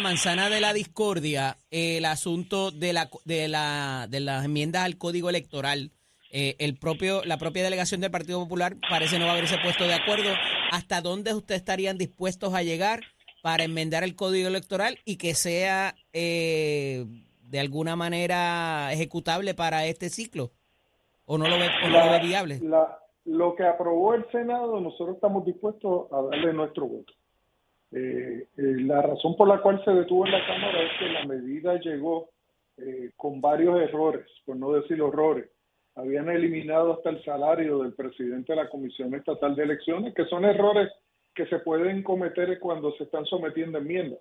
la manzana de la discordia el asunto de la de la de las enmiendas al código electoral. Eh, el propio la propia delegación del Partido Popular parece no haberse puesto de acuerdo. ¿Hasta dónde ustedes estarían dispuestos a llegar para enmendar el código electoral y que sea eh, de alguna manera ejecutable para este ciclo? ¿O no lo ve, o no lo ve viable? La, lo que aprobó el Senado, nosotros estamos dispuestos a darle nuestro voto. Eh, eh, la razón por la cual se detuvo en la Cámara es que la medida llegó eh, con varios errores, por no decir horrores. Habían eliminado hasta el salario del presidente de la Comisión Estatal de Elecciones, que son errores que se pueden cometer cuando se están sometiendo enmiendas.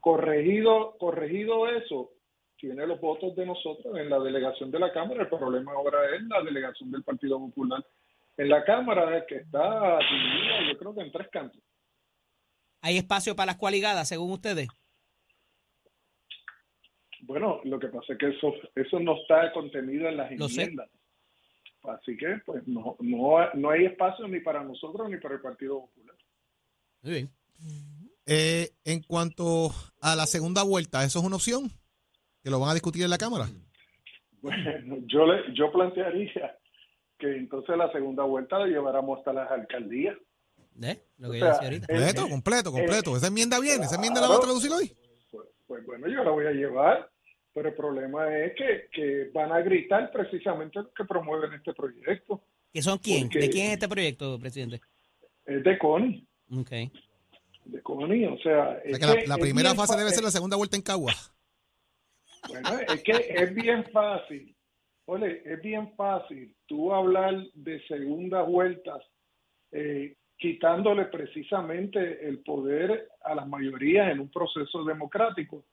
Corregido, corregido eso, tiene los votos de nosotros en la delegación de la Cámara. El problema ahora es la delegación del Partido Popular en la Cámara, que está dividida, yo creo que en tres cantos. ¿Hay espacio para las coaligadas, según ustedes? Bueno, lo que pasa es que eso, eso no está contenido en las Lo sé. enmiendas. Así que, pues, no, no, no hay espacio ni para nosotros ni para el Partido Popular. Muy bien. Eh, en cuanto a la segunda vuelta, ¿eso es una opción? ¿Que lo van a discutir en la Cámara? Bueno, yo, le, yo plantearía que entonces la segunda vuelta la lleváramos hasta las alcaldías. ¿Eh? Lo que O yo sea, decía ahorita. Completo, completo, completo. Esa enmienda viene, esa enmienda la va a traducir hoy. Pues, pues bueno, yo la voy a llevar, pero el problema es que, que van a gritar precisamente los que promueven este proyecto. ¿Que son quién? porque- ¿De quién es este proyecto, presidente? Es de CONI, Ok. de CONI, o sea... O sea es que la, que la es primera fase fa- debe ser la segunda vuelta en Cagua. Bueno, es que es bien fácil. Ole, es bien fácil tú hablar de segundas vueltas eh, quitándole precisamente el poder a las mayorías en un proceso democrático.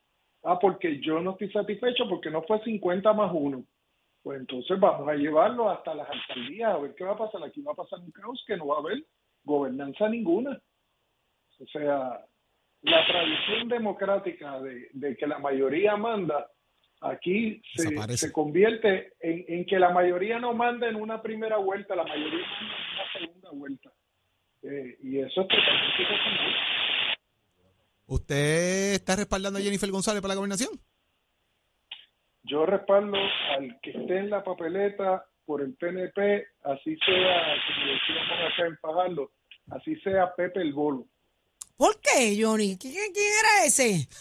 Ah, porque yo no estoy satisfecho porque no fue 50 más uno. Pues entonces vamos a llevarlo hasta las alcaldías a ver qué va a pasar. Aquí va a pasar un caos que no va a haber gobernanza ninguna. O sea, la tradición democrática de, de que la mayoría manda, aquí se, se convierte en, en que la mayoría no manda en una primera vuelta, la mayoría manda en una segunda vuelta. Eh, y eso es totalmente. ¿Usted está respaldando a Jennifer González para la gobernación? Yo respaldo al que esté en la papeleta por el PNP, así sea, como decíamos acá en Fajardo, así sea Pepe el Bolo. ¿Por qué, Johnny? ¿Quién, quién era ese?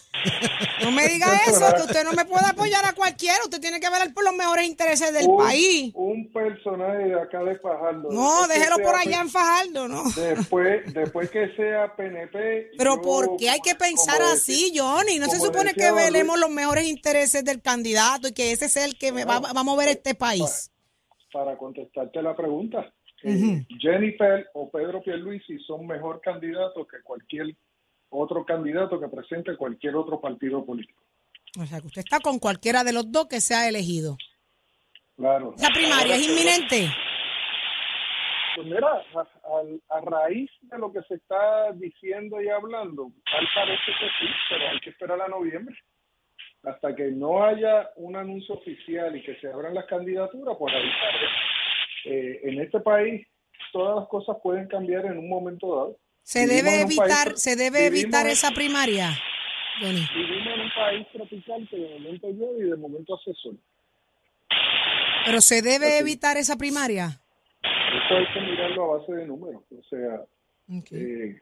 No me diga eso, que usted no me puede apoyar a cualquiera. Usted tiene que velar por los mejores intereses del un, país. un personaje de acá de Fajardo. No, déjelo por allá en Fajardo, ¿no? Después, después que sea PNP. Pero yo, ¿por qué hay que pensar así, Johnny? ¿No se supone que Luis- velemos los mejores intereses del candidato y que ese sea el que me va, va a mover este país? Para contestarte la pregunta, eh. Jennifer o Pedro Pierluisi son mejor candidatos que cualquier otro candidato que presente cualquier otro partido político. O sea, que usted está con cualquiera de los dos que sea elegido. Claro. Esa primaria es inminente. Pues mira, a, a- a raíz de lo que se está diciendo y hablando, tal parece que sí, pero hay que esperar a noviembre. Hasta que no haya un anuncio oficial y que se abran las candidaturas, pues ahí estaré. Eh, en este país todas las cosas pueden cambiar en un momento dado. Se Vivimos debe evitar, país- se debe evitar en- esa primaria, Johnny. Vivimos en un país tropical que de momento llueve y de momento hace sol. Pero se debe Así. evitar esa primaria. Eso hay que mirarlo a base de números. O sea, Ok. eh,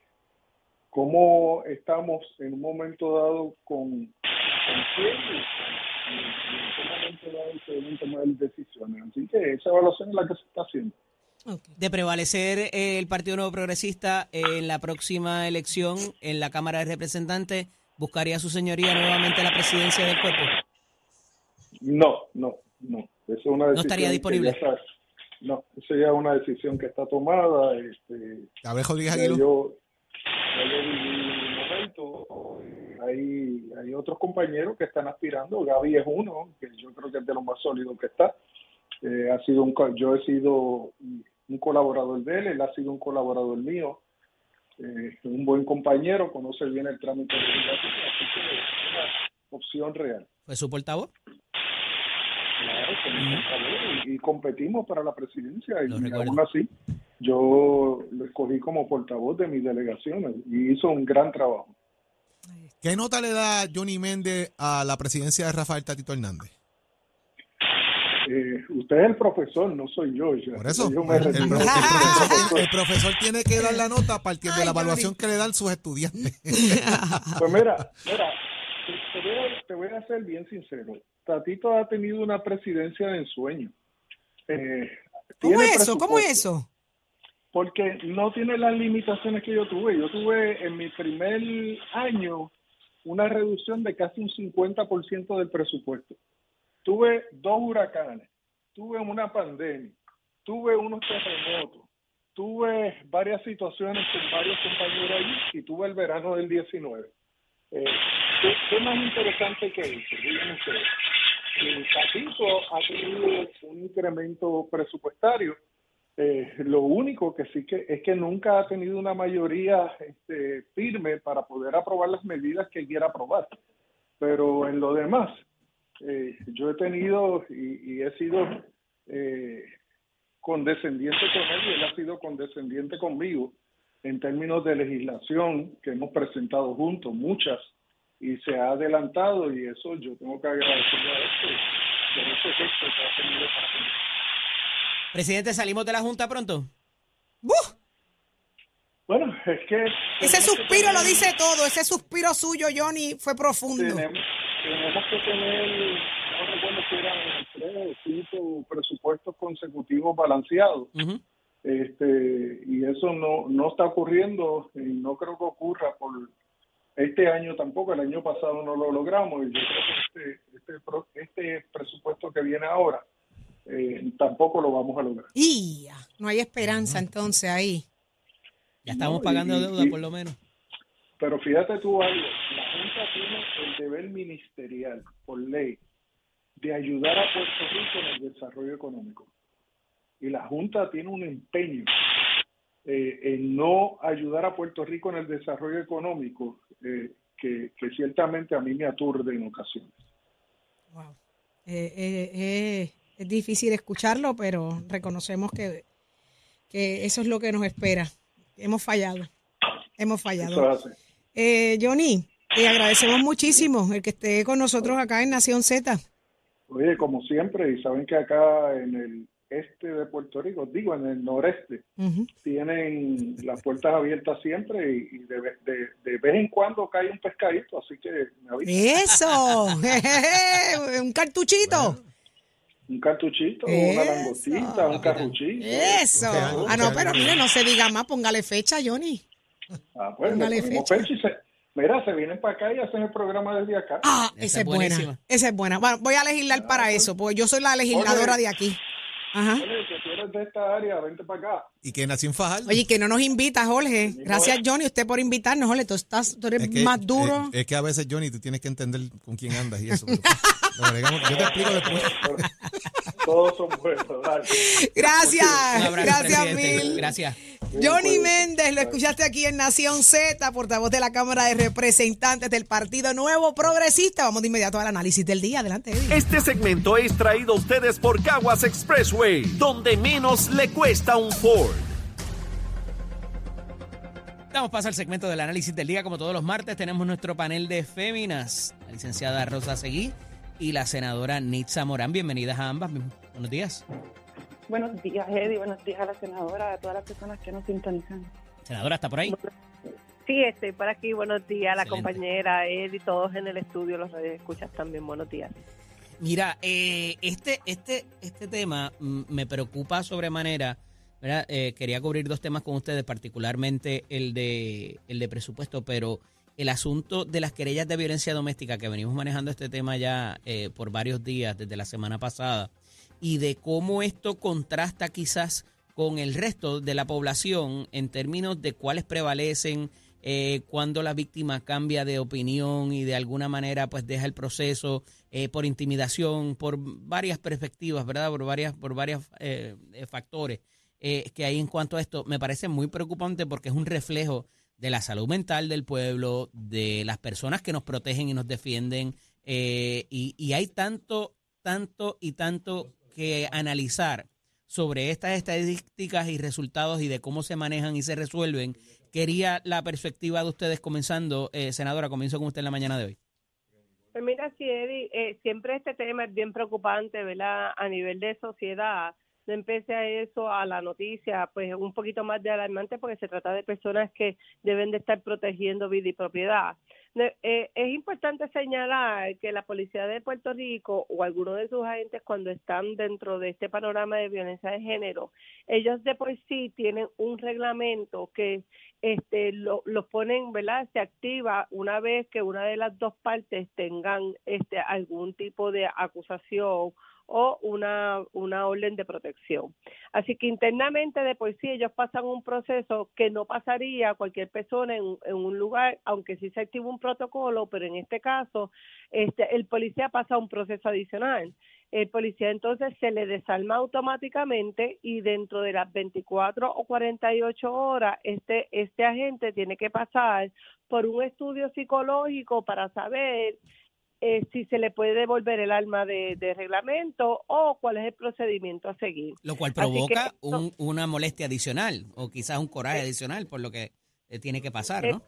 cómo estamos en un momento dado con, con quién y, y en qué momento dado se deben tomar decisiones. Así que esa evaluación es la que se está haciendo. Ok. De prevalecer eh, el Partido Nuevo Progresista en la próxima elección en la Cámara de Representantes, ¿buscaría su señoría nuevamente la presidencia del cuerpo? No, no, no. Eso es una decisión estaría que disponible. está- no, eso ya es una decisión que está tomada. Este, Gabriel Rodríguez Aguiló. yo, yo viví. Hay, otros compañeros que están aspirando. Gaby es uno, que yo creo que es de los más sólidos que está. Eh, ha sido un, yo he sido un colaborador de él, él ha sido un colaborador mío. Eh, un buen compañero, conoce bien el trámite legislativo, así que es una opción real. ¿Fue su portavoz? Claro, portavoz, y, y competimos para la presidencia y aún así yo lo escogí como portavoz de mis delegaciones y hizo un gran trabajo. ¿Qué nota le da Johnny Méndez a la presidencia de Rafael Tatito Hernández? Eh, usted es el profesor, no soy yo. ya. Por eso, Yo el, me el el profesor, el profesor tiene que dar la nota partiendo de la evaluación que le dan sus estudiantes. Pues mira, mira, te, voy a, te voy a ser bien sincero. Tatito ha tenido una presidencia de ensueño. Eh, ¿Cómo es eso? ¿Cómo es eso? Porque no tiene las limitaciones que yo tuve. Yo tuve en mi primer año una reducción de casi un 50% del presupuesto. Tuve dos huracanes, tuve una pandemia, tuve unos terremotos, tuve varias situaciones con varios compañeros allí y tuve el verano del 19. Eh, ¿qué, qué más interesante que eso? Díganme ustedes. El Tatito ha tenido un incremento presupuestario. Eh, lo único que sí que es que nunca ha tenido una mayoría este, firme para poder aprobar las medidas que quiera aprobar. Pero en lo demás, eh, yo he tenido y, he sido eh, condescendiente con él y él ha sido condescendiente conmigo en términos de legislación que hemos presentado juntos, muchas, y se ha adelantado y eso yo tengo que agradecerle a esto por ese gesto que ha tenido para mí. Presidente, ¿salimos de la Junta pronto? ¡Buh! Bueno, es que... Ese suspiro lo dice todo. Ese suspiro suyo, Johnny, fue profundo. tenemos, tenemos que tener, no recuerdo si eran tres o cinco presupuestos consecutivos balanceados. Este y eso no no está ocurriendo y no creo que ocurra por este año tampoco el año pasado no lo logramos y yo creo que este este, pro- este presupuesto que viene ahora eh, tampoco lo vamos a lograr Y ya, no hay esperanza entonces ahí. Ya estamos No, pagando y- deuda y- por lo menos. pero fíjate tú algo la junta tiene el deber ministerial por ley de ayudar a Puerto Rico en el desarrollo económico y la junta tiene un empeño eh, en no ayudar a Puerto Rico en el desarrollo económico eh, que, que ciertamente a mí me aturde en ocasiones. Wow. Eh, eh, eh, es difícil escucharlo, pero reconocemos que, que eso es lo que nos espera. Hemos fallado. Hemos fallado. Eh, Johnny, te agradecemos muchísimo el que esté con nosotros acá en Nación Z. Oye, como siempre, y saben que acá en el este de Puerto Rico, digo en el noreste, tienen las puertas abiertas siempre y, y de, de- de vez en cuando cae un pescadito, así que me avisa. Eso, un cartuchito. Un cartuchito, una Eso. langostita, un carruchito. Eso. Ah, no, pero mire, no se diga más, póngale fecha, Johnny. Ah, pues, Póngale fecha. fecha y se- mira, se vienen para acá y hacen el programa desde acá. Ah, Esa esa es buena. Esa es buena. Bueno, voy a legislar para eso, porque yo soy la legisladora Oye. de aquí. Ajá. Oye, que tú eres de esta área, vente para acá. Y que nació en Fajardo. Oye, que no nos invita, Jorge. Gracias, Johnny, usted por invitarnos, Jorge. Tú, estás, tú eres Es que- más duro. Es, es que a veces, Johnny, tú tienes que entender con quién andas y eso. pero- bregamos. yo te explico después. Todos son buenos, dale. Gracias. Gracias, mil. Gracias. Johnny Méndez, lo escuchaste aquí en Nación Z, portavoz de la Cámara de Representantes del Partido Nuevo Progresista. Vamos de inmediato al análisis del día. Adelante, Eddie. Este segmento es traído a ustedes por Caguas Expressway, donde menos le cuesta un Ford. Damos paso al segmento del análisis del día. Como todos los martes, tenemos nuestro panel de féminas. La licenciada Rosa Seguí y la senadora Nitza Morán. Bienvenidas a ambas. Buenos días. Buenos días, Eddie. Buenos días a la senadora, a todas las personas que nos sintonizan. Senadora, ¿está por ahí? Sí, estoy por aquí. Buenos días, la Excelente. compañera Eddie, todos en el estudio, los escuchas también. Buenos días. Mira, eh, este, este, este tema mm, me preocupa sobremanera. Eh, quería cubrir dos temas con ustedes, particularmente el de, el de presupuesto, pero el asunto de las querellas de violencia doméstica, que venimos manejando este tema ya eh, por varios días, desde la semana pasada, y de cómo esto contrasta quizás con el resto de la población en términos de cuáles prevalecen, eh, cuando la víctima cambia de opinión y de alguna manera pues deja el proceso eh, por intimidación, por varias perspectivas, ¿verdad? Por varias, por varios eh, factores que hay en cuanto a esto. Me parece muy preocupante porque es un reflejo de la salud mental del pueblo, de las personas que nos protegen y nos defienden, y hay tanto, tanto y tanto que analizar sobre estas estadísticas y resultados y de cómo se manejan y se resuelven, quería la perspectiva de ustedes comenzando. Eh, senadora, comienzo con usted en la mañana de hoy. Pues mira, sí, Eddie, eh, siempre este tema es bien preocupante, ¿verdad? A nivel de sociedad, no empecé a eso, a la noticia, pues un poquito más de alarmante porque se trata de personas que deben de estar protegiendo vida y propiedad. Eh, es importante señalar que la policía de Puerto Rico o algunos de sus agentes cuando están dentro de este panorama de violencia de género, ellos de por sí tienen un reglamento que este lo, los ponen, ¿verdad? Se activa una vez que una de las dos partes tengan este algún tipo de acusación o una, una orden de protección. Así que internamente de por sí ellos pasan un proceso que no pasaría cualquier persona en, en un lugar, aunque sí se activa un protocolo, pero en este caso este, el policía pasa un proceso adicional. El policía entonces se le desarma automáticamente y dentro de las 24 o 48 horas este, este agente tiene que pasar por un estudio psicológico para saber eh, si se le puede devolver el arma de, reglamento o cuál es el procedimiento a seguir. Lo cual provoca una molestia adicional o quizás un coraje adicional por lo que eh, tiene que pasar, ¿no?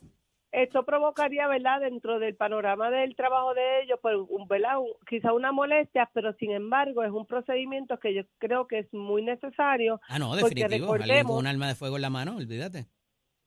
esto provocaría, ¿verdad?, dentro del panorama del trabajo de ellos, pues, ¿verdad?, quizá una molestia, pero sin embargo es un procedimiento que yo creo que es muy necesario. Ah, no, definitivo, alguien con un arma de fuego en la mano, olvídate.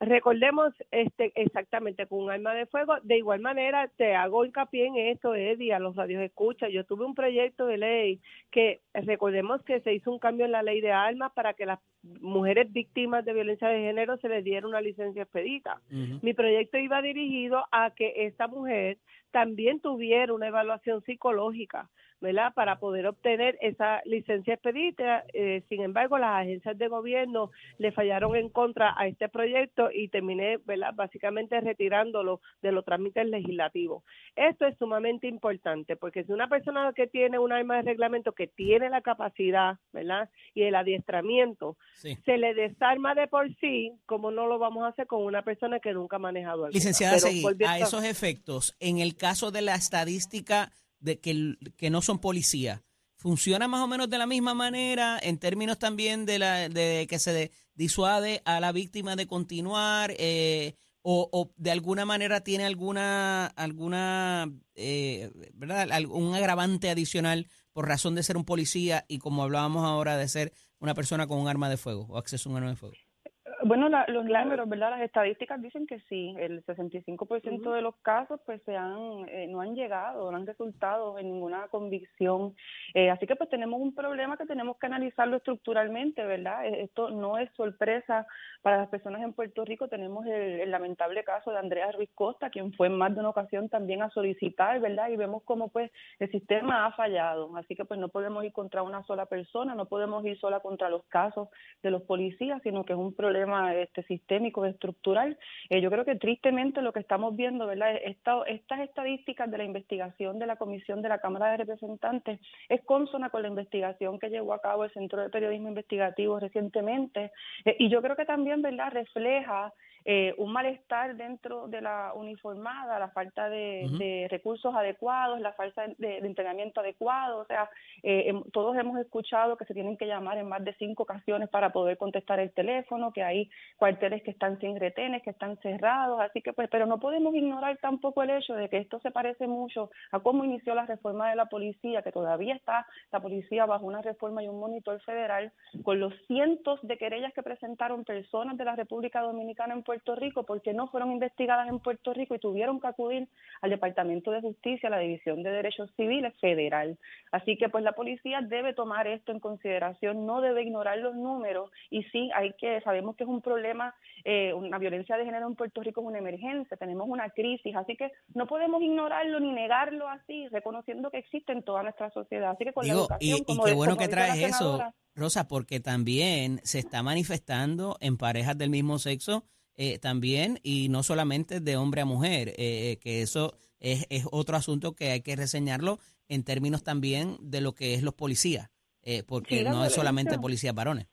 Recordemos este exactamente con un arma de fuego. De igual manera, te hago hincapié en esto, Eddie, a los radios escucha. Yo tuve un proyecto de ley que recordemos que se hizo un cambio en la ley de armas para que las mujeres víctimas de violencia de género se les diera una licencia expedita. Mi proyecto iba dirigido a que esta mujer también tuviera una evaluación psicológica ¿verdad? Para poder obtener esa licencia expedita. Eh, sin embargo, las agencias de gobierno le fallaron en contra a este proyecto y terminé, ¿verdad? Básicamente retirándolo de los trámites legislativos. Esto es sumamente importante porque si una persona que tiene un arma de reglamento que tiene la capacidad, ¿verdad? Y el adiestramiento, se le desarma de por sí, como no lo vamos a hacer con una persona que nunca ha manejado arma. Licenciada, a esos efectos, en el caso de la estadística de que, que no son policías. ¿Funciona más o menos de la misma manera en términos también de, la, de que se disuade a la víctima de continuar eh, o, de alguna manera tiene alguna, alguna eh, ¿verdad? un agravante adicional por razón de ser un policía y como hablábamos ahora de ser una persona con un arma de fuego o acceso a un arma de fuego? Bueno, los números, ¿verdad? Las estadísticas dicen que sí, el 65% de los casos pues se han, eh, no han llegado, no han resultado en ninguna convicción. Eh, así que pues tenemos un problema que tenemos que analizarlo estructuralmente, ¿verdad? Eh, esto no es sorpresa para las personas en Puerto Rico. Tenemos el, lamentable caso de Andrea Ruiz Costa, quien fue en más de una ocasión también a solicitar, ¿verdad? Y vemos cómo pues el sistema ha fallado. Así que pues no podemos ir contra una sola persona, no podemos ir sola contra los casos de los policías, sino que es un problema este sistémico, estructural. Eh, yo creo que tristemente lo que estamos viendo, ¿verdad? Esta, estas estadísticas de la investigación de la Comisión de la Cámara de Representantes es consona con la investigación que llevó a cabo el Centro de Periodismo Investigativo recientemente. Eh, y yo creo que también, ¿verdad?, refleja eh, un malestar dentro de la uniformada, la falta de, recursos adecuados, la falta de, entrenamiento adecuado. O sea, eh, todos hemos escuchado que se tienen que llamar en más de cinco ocasiones para poder contestar el teléfono, que hay cuarteles que están sin retenes, que están cerrados. Así que, pues, pero no podemos ignorar tampoco el hecho de que esto se parece mucho a cómo inició la reforma de la policía, que todavía está la policía bajo una reforma y un monitor federal, con los cientos de querellas que presentaron personas de la República Dominicana en Puerto Rico porque no fueron investigadas en Puerto Rico y tuvieron que acudir al Departamento de Justicia, a la División de Derechos Civiles Federal. Así que pues la policía debe tomar esto en consideración, no debe ignorar los números y sí hay que, sabemos que es un problema, eh, una violencia de género en Puerto Rico es una emergencia, tenemos una crisis, así que no podemos ignorarlo ni negarlo así, reconociendo que existe en toda nuestra sociedad. Así que con la educación, y, qué bueno que traes eso. Rosa, porque también se está manifestando en parejas del mismo sexo eh, también y no solamente de hombre a mujer, eh, eh, que eso es, es, otro asunto que hay que reseñarlo en términos también de lo que es los policías, porque no es solamente policías varones.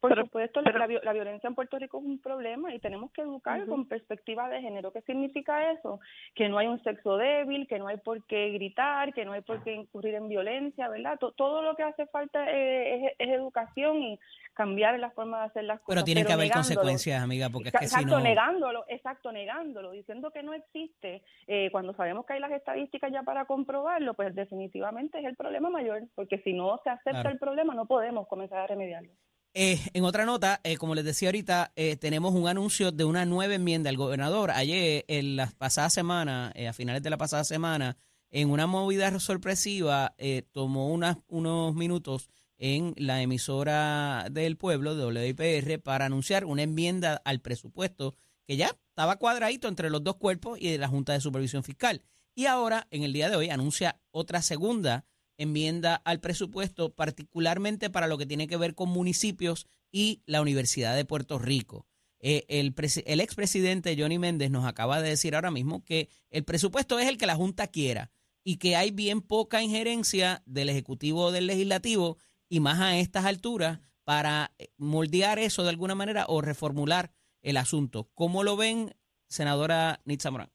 Por supuesto, la, la, violencia en Puerto Rico es un problema y tenemos que educar con perspectiva de género. ¿Qué significa eso? Que no hay un sexo débil, que no hay por qué gritar, que no hay por qué incurrir en violencia, ¿verdad? todo lo que hace falta es, educación y cambiar la forma de hacer las cosas. Pero tiene que haber consecuencias, amiga, porque es que exacto, si no... negándolo, exacto, negándolo, diciendo que no existe, eh, cuando sabemos que hay las estadísticas ya para comprobarlo, pues definitivamente es el problema mayor, porque si no se acepta el problema no podemos comenzar a remediarlo. Eh, en otra nota, eh, como les decía ahorita, eh, tenemos un anuncio de una nueva enmienda al gobernador. Ayer, en la pasada semana, a finales de la pasada semana, en una movida sorpresiva, tomó unos minutos en la emisora del pueblo, WIPR, para anunciar una enmienda al presupuesto que ya estaba cuadradito entre los dos cuerpos y de la Junta de Supervisión Fiscal. Y ahora, en el día de hoy, anuncia otra segunda enmienda al presupuesto, particularmente para lo que tiene que ver con municipios y la Universidad de Puerto Rico. Eh, el, el expresidente Johnny Méndez nos acaba de decir ahora mismo que el presupuesto es el que la Junta quiera y que hay bien poca injerencia del Ejecutivo o del Legislativo y más a estas alturas para eh, moldear eso de alguna manera o reformular el asunto. ¿Cómo lo ven, senadora Nitza Morán?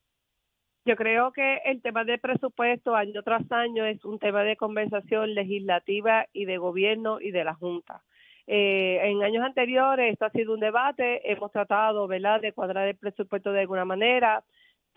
Yo creo que el tema del presupuesto año tras año es un tema de conversación legislativa y de gobierno y de la Junta. Eh, en años anteriores esto ha sido un debate, hemos tratado ¿verdad? de cuadrar el presupuesto de alguna manera,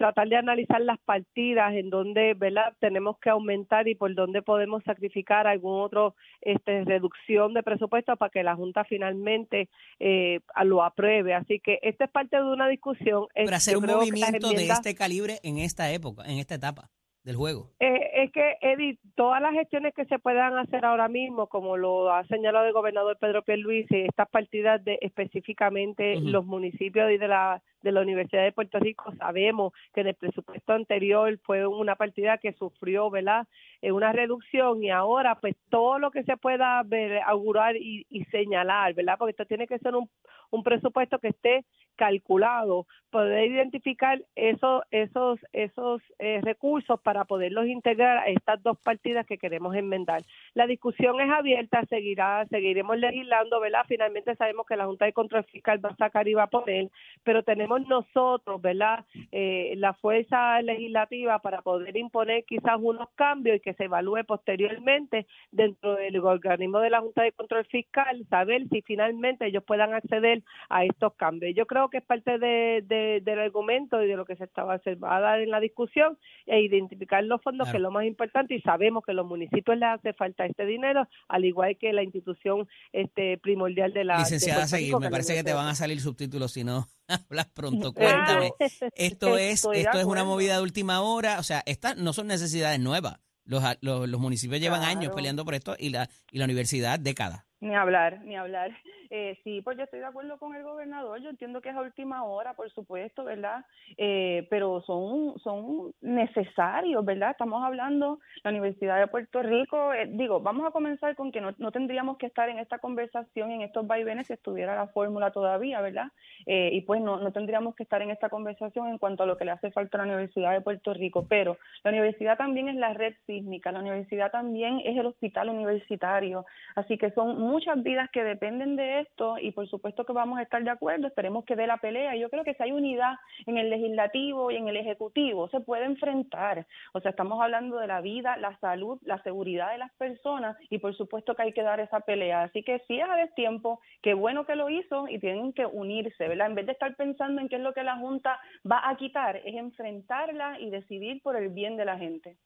tratar de analizar las partidas en donde ¿verdad? tenemos que aumentar y por dónde podemos sacrificar algún otro este, reducción de presupuesto para que la Junta finalmente eh, lo apruebe. Así que esta es parte de una discusión. Pero hacer un movimiento de este calibre en esta época, en esta etapa del juego. Eh, es que, Edith, todas las gestiones que se puedan hacer ahora mismo, como lo ha señalado el gobernador Pedro Pierluisi, estas partidas de específicamente los municipios y de la de la Universidad de Puerto Rico, sabemos que en el presupuesto anterior fue una partida que sufrió, ¿verdad? Eh, una reducción y ahora pues todo lo que se pueda ver, augurar y, y señalar, ¿verdad? Porque esto tiene que ser un, un presupuesto que esté calculado, poder identificar esos esos esos eh, recursos para poderlos integrar a estas dos partidas que queremos enmendar. La discusión es abierta, seguirá, seguiremos legislando, ¿verdad? Finalmente sabemos que la Junta de Control Fiscal va a sacar y va a poner, pero tenemos nosotros, ¿verdad? Eh, la fuerza legislativa para poder imponer quizás unos cambios y que se evalúe posteriormente dentro del organismo de la Junta de Control Fiscal, saber si finalmente ellos puedan acceder a estos cambios. Yo creo que es parte de, del argumento y de lo que se estaba va a dar en la discusión e identificar los fondos, que es lo más importante, y sabemos que los municipios les hace falta este dinero, al igual que la institución este primordial de la... Licenciada, seguir, me parece que te van a salir subtítulos si no hablas pronto. Cuéntame, esto es, esto es una movida de última hora, o sea, estas no son necesidades nuevas. Los, los, los municipios llevan años peleando por esto y la, y la universidad décadas. Ni hablar, ni hablar. Eh, sí, pues yo estoy de acuerdo con el gobernador, yo entiendo que es a última hora, por supuesto, ¿verdad? Eh, pero son, son necesarios, ¿verdad? Estamos hablando, la Universidad de Puerto Rico, eh, digo, vamos a comenzar con que no, no tendríamos que estar en esta conversación, en estos vaivenes, si estuviera la fórmula todavía, ¿verdad? Eh, y pues no, no tendríamos que estar en esta conversación en cuanto a lo que le hace falta a la Universidad de Puerto Rico, pero la universidad también es la red sísmica, la universidad también es el hospital universitario, así que son muchas vidas que dependen de esto y por supuesto que vamos a estar de acuerdo, esperemos que dé la pelea. Yo creo que si hay unidad en el legislativo y en el ejecutivo, se puede enfrentar. O sea, estamos hablando de la vida, la salud, la seguridad de las personas y por supuesto que hay que dar esa pelea. Así que si es a tiempo, qué bueno que lo hizo y tienen que unirse, ¿verdad? En vez de estar pensando en qué es lo que la Junta va a quitar, es enfrentarla y decidir por el bien de la gente.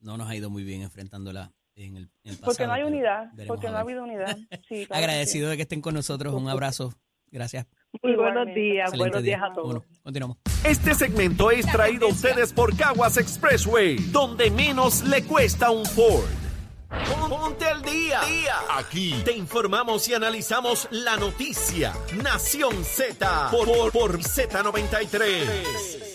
No nos ha ido muy bien enfrentándola en el, pasado. Porque no hay unidad, porque no ha habido unidad. Agradecido de que estén con nosotros. Un abrazo. Gracias. Muy buenos días, buenos días a todos. continuamos. Este segmento es traído a ustedes por Caguas Expressway, donde menos le cuesta un Ford. Ponte al día. Aquí te informamos y analizamos la noticia. Nación Z por, por Z93.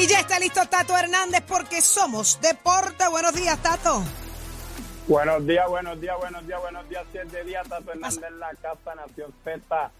Y ya está listo Tato Hernández porque somos deporte. Buenos días, Tato. Buenos días, buenos días, buenos días, buenos días. Siete días, Tato Hernández en la casa Nación Z.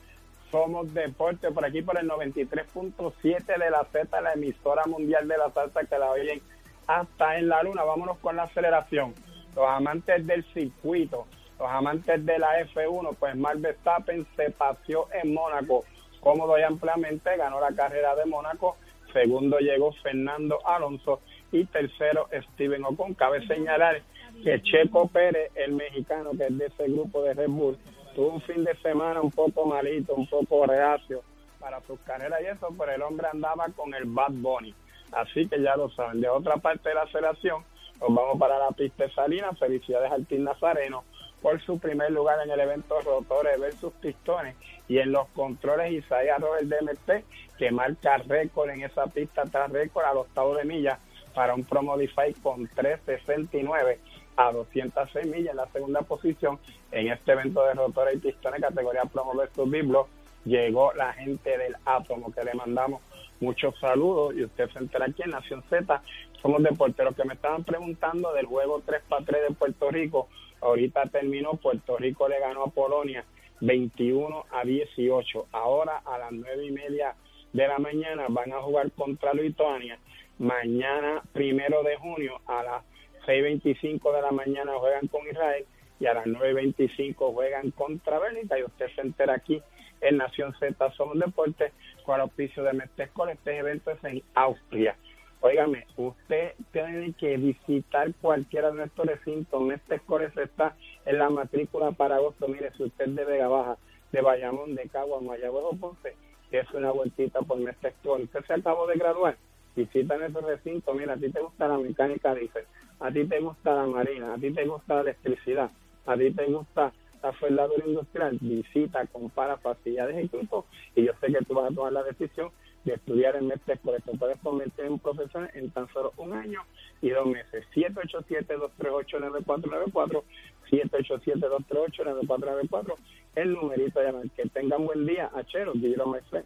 Somos deporte por aquí por el 93.7 de la Z, la emisora mundial de la salsa que la oyen hasta en la luna. Vámonos con la aceleración. los amantes del circuito, los amantes de la F1, pues Max Verstappen se paseó en Mónaco cómodo y ampliamente, ganó la carrera de Mónaco, segundo llegó Fernando Alonso y tercero Steven Ocon. Cabe señalar que Checo Pérez, el mexicano que es de ese grupo de Red Bull, tuvo un fin de semana un poco malito, un poco reacio para sus carreras y eso, pero el hombre andaba con el Bad Bunny. Así que ya lo saben. De otra parte de la aceleración, nos vamos para la pista de Salinas. Felicidades al Team Nazareno por su primer lugar en el evento Rotores versus Pistones y en los controles Isaías Robert DMT que marca récord en esa pista tras récord al octavo de milla para un Pro Modify con 369 a 206 millas en la segunda posición. En este evento de rotores y pistones categoría Promo versus Biblo llegó la gente del Átomo que le mandamos muchos saludos. Y usted se entera aquí en Nación Z somos deporteros que me estaban preguntando del juego 3 para 3 de Puerto Rico ahorita terminó Puerto Rico le ganó a Polonia 21 a 18 ahora a las nueve y media de la mañana van a jugar contra Lituania mañana primero de junio a las 6.25 de la mañana juegan con Israel y a las 9.25 juegan contra Bélgica y usted se entera aquí en Nación Z Somos Deportes con el auspicio de Mestescol. Este evento es en Austria. Óigame, usted tiene que visitar cualquiera de nuestros recintos. Mestescol está en la matrícula para agosto. Mire, si usted de Vega Baja, de Bayamón, de Cagua, Mayagüez o Ponce, es una vueltita por Mestescol. Usted se acabó de graduar visita nuestro recinto, mira, a ti te gusta la mecánica dice, a ti te gusta la marina, a ti te gusta la electricidad, a ti te gusta la soldadura industrial, visita, compara facilidades de equipo y yo sé que tú vas a tomar la decisión de estudiar en METEC, por eso puedes convertir en profesor en tan solo un año y dos meses. 787-238-9494, 787-238-9494, el numerito de. Que tengan buen día, Achero, Guillermo Maestro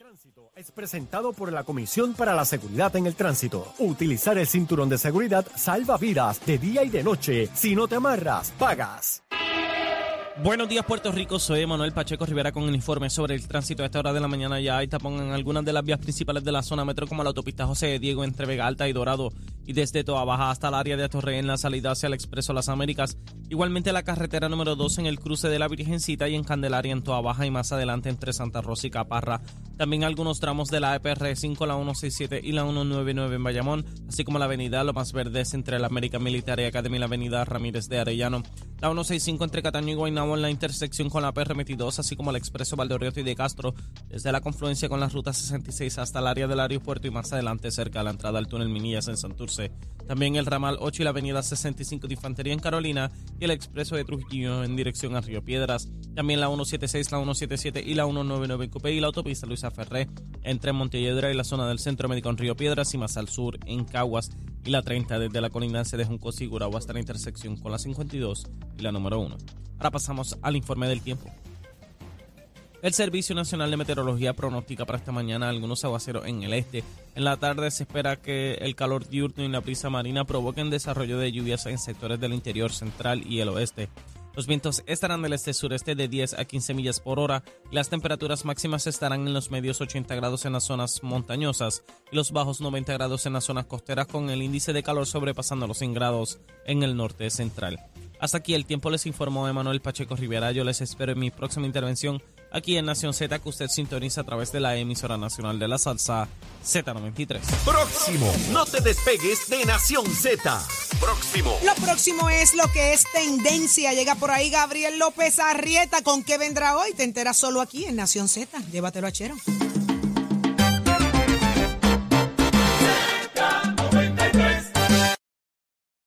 tránsito es presentado por la Comisión para la Seguridad en el Tránsito. Utilizar el cinturón de seguridad salva vidas de día y de noche. Si no te amarras, pagas. Buenos días, Puerto Rico. Soy Manuel Pacheco Rivera con el informe sobre el tránsito. A esta hora de la mañana ya hay tapón en algunas de las vías principales de la zona metro, como la autopista José Diego entre Vega Alta y Dorado, y desde Toa Baja hasta el área de Torre en la salida hacia el Expreso Las Américas. Igualmente la carretera número 2 en el cruce de la Virgencita y en Candelaria en Toa Baja y más adelante entre Santa Rosa y Caparra. También algunos tramos de la EPR 5, la 167 y la 199 en Bayamón, así como la avenida Lomas Verdes entre la América Militar y Academia y la avenida Ramírez de Arellano. La 165 entre Cataño y Guaynabo en la intersección con la PR22, así como el expreso Valdorioto y de Castro, desde la confluencia con la ruta 66 hasta el área del aeropuerto y más adelante cerca de la entrada al túnel Minillas en Santurce. También el ramal 8 y la avenida 65 de Infantería en Carolina y el expreso de Trujillo en dirección a Río Piedras. También la 176, la 177 y la 199 en Cupé y la autopista Luisa Ferré entre Montelledra y la zona del Centro Médico en Río Piedras y más al sur en Caguas y la 30 desde la colindancia de Junco Sigurao hasta la intersección con la 52 y la número 1. Ahora pasamos al informe del tiempo. El Servicio Nacional de Meteorología pronostica para esta mañana algunos aguaceros en el este. En la tarde se espera que el calor diurno y la brisa marina provoquen desarrollo de lluvias en sectores del interior central y el oeste. Los vientos estarán del este-sureste de 10 a 15 millas por hora las temperaturas máximas estarán en los medios 80 grados en las zonas montañosas y los bajos 90 grados en las zonas costeras con el índice de calor sobrepasando los 100 grados en el norte central. Hasta aquí el tiempo les informó Emanuel Pacheco Rivera. Yo les espero en mi próxima intervención aquí en Nación Z que usted sintoniza a través de la emisora nacional de la salsa Z93. Próximo, no te despegues de Nación Z. Próximo. Lo próximo es lo que es tendencia. Llega por ahí Gabriel López Arrieta. ¿Con qué vendrá hoy? Te enteras solo aquí en Nación Z. Llévatelo a Chero.